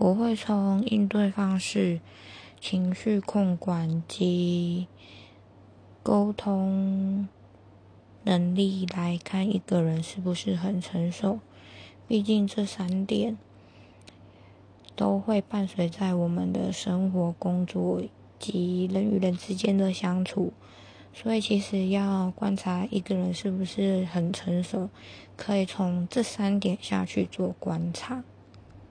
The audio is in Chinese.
我会从应对方式情绪控管及沟通能力来看一个人是不是很成熟。毕竟这三点都会伴随在我们的生活工作及人与人之间的相处。所以其实要观察一个人是不是很成熟可以从这三点下去做观察。